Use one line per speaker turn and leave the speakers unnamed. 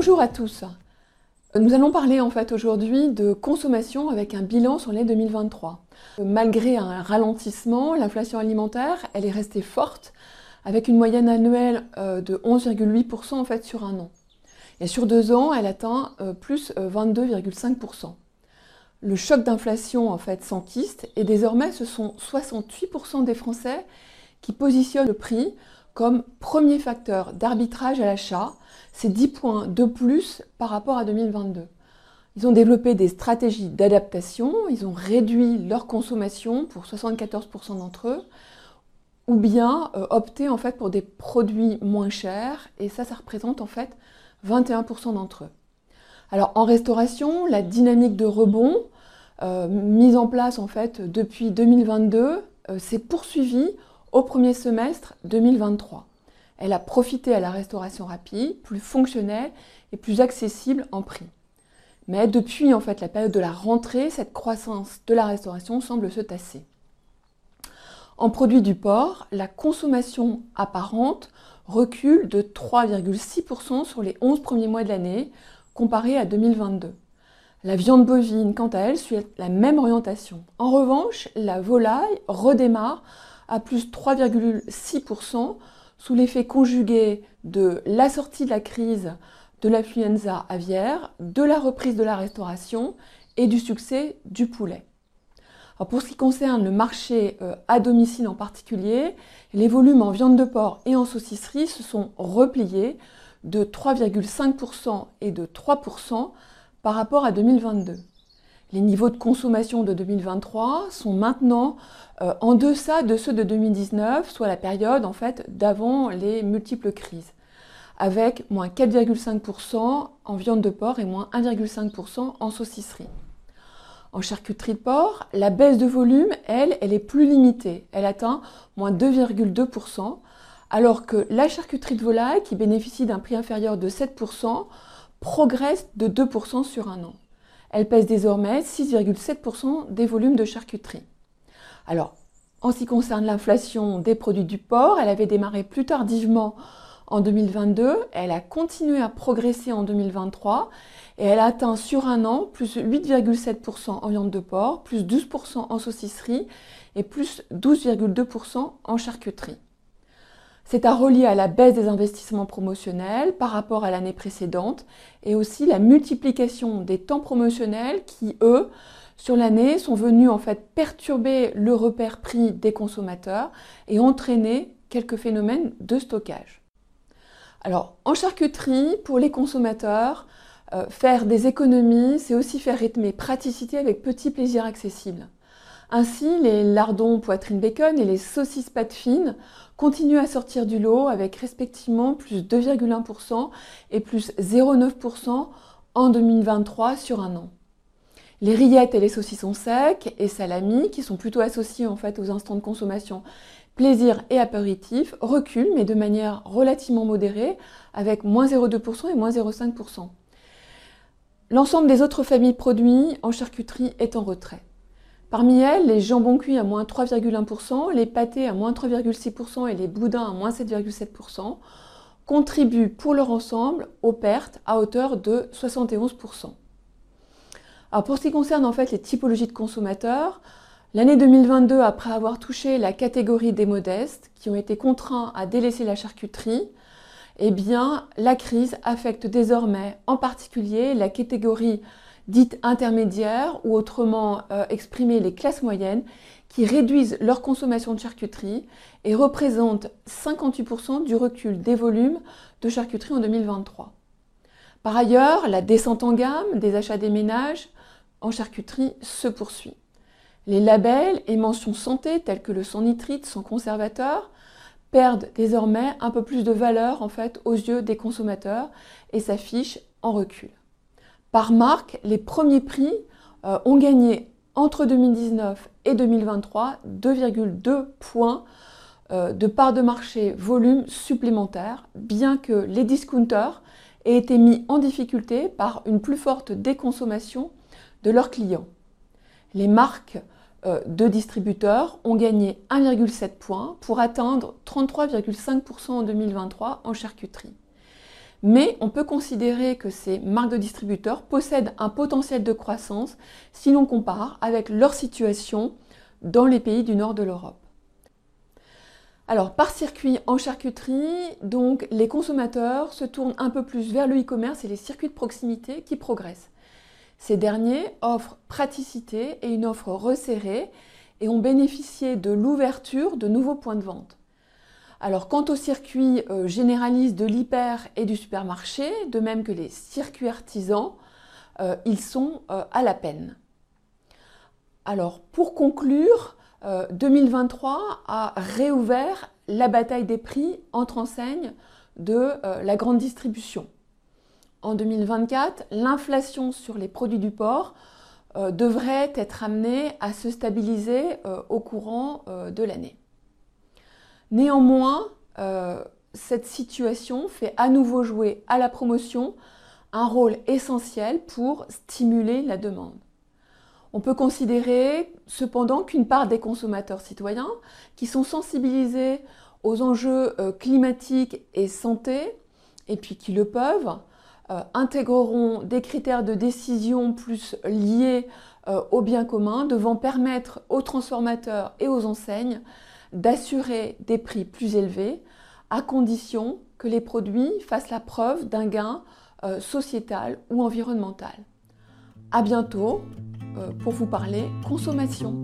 Bonjour à tous. Nous allons parler en fait aujourd'hui de consommation avec un bilan sur l'année 2023. Malgré un ralentissement, l'inflation alimentaire, est restée forte avec une moyenne annuelle euh, de 11,8% en fait sur un an. Et sur deux ans, elle atteint euh, plus 22,5%. Euh, Le choc d'inflation en fait s'enquiste et désormais ce sont 68% des Français qui positionnent le prix comme premier facteur d'arbitrage à l'achat. C'est 10 points de plus par rapport à 2022. Ils ont développé des stratégies d'adaptation, ils ont réduit leur consommation pour 74% d'entre eux, ou bien euh, opté en fait pour des produits moins chers, et ça, ça représente en fait 21% d'entre eux. Alors en restauration, la dynamique de rebond euh, mise en place en fait depuis 2022 euh, s'est poursuivie au premier semestre 2023. Elle a profité à la restauration rapide, plus fonctionnelle et plus accessible en prix. Mais depuis en fait la période de la rentrée, cette croissance de la restauration semble se tasser. En produits du porc, la consommation apparente recule de 3,6% sur les 11 premiers mois de l'année comparé à 2022. La viande bovine, quant à elle, suit la même orientation. En revanche, la volaille redémarre à plus 3,6% sous l'effet conjugué de la sortie de la crise de l'influenza aviaire, de la reprise de la restauration et du succès du poulet. pour ce qui concerne le marché euh, à domicile en particulier, les volumes en viande de porc et en saucisserie se sont repliés de 3,5% et de 3% par rapport à 2022 les niveaux de consommation de 2023 sont maintenant euh, en deçà de ceux de 2019, soit la période en fait d'avant les multiples crises, avec moins 4,5% en viande de porc et moins 1,5% en saucisserie. En charcuterie de porc, la baisse de volume, elle, elle est plus limitée. Elle atteint moins 2,2%, alors que la charcuterie de volaille, qui bénéficie d'un prix inférieur de 7%, progresse de 2% sur un an. Elle pèse désormais 6,7% des volumes de charcuterie. Alors, en ce qui concerne l'inflation des produits du porc, elle avait démarré plus tardivement en 2022, elle a continué à progresser en 2023 et elle a atteint sur un an plus 8,7% en viande de porc, plus 12% en saucisserie et plus 12,2% en charcuterie. C'est à relier à la baisse des investissements promotionnels par rapport à l'année précédente et aussi la multiplication des temps promotionnels qui, eux, sur l'année, sont venus en fait perturber le repère prix des consommateurs et entraîner quelques phénomènes de stockage. Alors, en charcuterie, pour les consommateurs, euh, faire des économies, c'est aussi faire rythmer praticité avec petits plaisirs accessibles. Ainsi, les lardons poitrine bacon et les saucisses pâte fines continuent à sortir du lot avec respectivement plus 2,1% et plus 0,9% en 2023 sur un an. Les rillettes et les saucissons secs et salami, qui sont plutôt associés en fait aux instants de consommation plaisir et apéritif, reculent mais de manière relativement modérée avec moins 0,2% et moins 0,5%. L'ensemble des autres familles produits en charcuterie est en retrait. Parmi elles, les jambons cuits à moins 3,1%, les pâtés à moins 3,6% et les boudins à moins 7,7% contribuent pour leur ensemble aux pertes à hauteur de 71%. Alors pour ce qui concerne en fait les typologies de consommateurs, l'année 2022, après avoir touché la catégorie des modestes qui ont été contraints à délaisser la charcuterie, eh la crise affecte désormais en particulier la catégorie dites intermédiaires ou autrement euh, exprimer les classes moyennes qui réduisent leur consommation de charcuterie et représentent 58% du recul des volumes de charcuterie en 2023. Par ailleurs, la descente en gamme des achats des ménages en charcuterie se poursuit. Les labels et mentions santé tels que le sans nitrite, sans conservateur, perdent désormais un peu plus de valeur en fait aux yeux des consommateurs et s'affichent en recul. Par marque, les premiers prix euh, ont gagné entre 2019 et 2023 2,2 points euh, de part de marché volume supplémentaire, bien que les discounters aient été mis en difficulté par une plus forte déconsommation de leurs clients. Les marques euh, de distributeurs ont gagné 1,7 points pour atteindre 33,5% en 2023 en charcuterie. Mais on peut considérer que ces marques de distributeurs possèdent un potentiel de croissance si l'on compare avec leur situation dans les pays du nord de l'Europe. Alors, par circuit en charcuterie, donc les consommateurs se tournent un peu plus vers le e-commerce et les circuits de proximité qui progressent. Ces derniers offrent praticité et une offre resserrée et ont bénéficié de l'ouverture de nouveaux points de vente. Alors, quant aux circuits euh, généralistes de l'hyper et du supermarché, de même que les circuits artisans, euh, ils sont euh, à la peine. Alors, pour conclure, 2023 euh, a réouvert la bataille des prix entre enseignes de la grande distribution. En 2024, l'inflation sur les produits du port devrait être amenée à se stabiliser au courant de l'année. Néanmoins, cette situation fait à nouveau jouer à la promotion un rôle essentiel pour stimuler la demande. On peut considérer cependant qu'une part des consommateurs citoyens qui sont sensibilisés aux enjeux euh, climatiques et santé, et puis qui le peuvent, euh, intégreront des critères de décision plus liés euh, au bien commun, devant permettre aux transformateurs et aux enseignes d'assurer des prix plus élevés, à condition que les produits fassent la preuve d'un gain sociétal ou environnemental. À bientôt euh, pour vous parler consommation.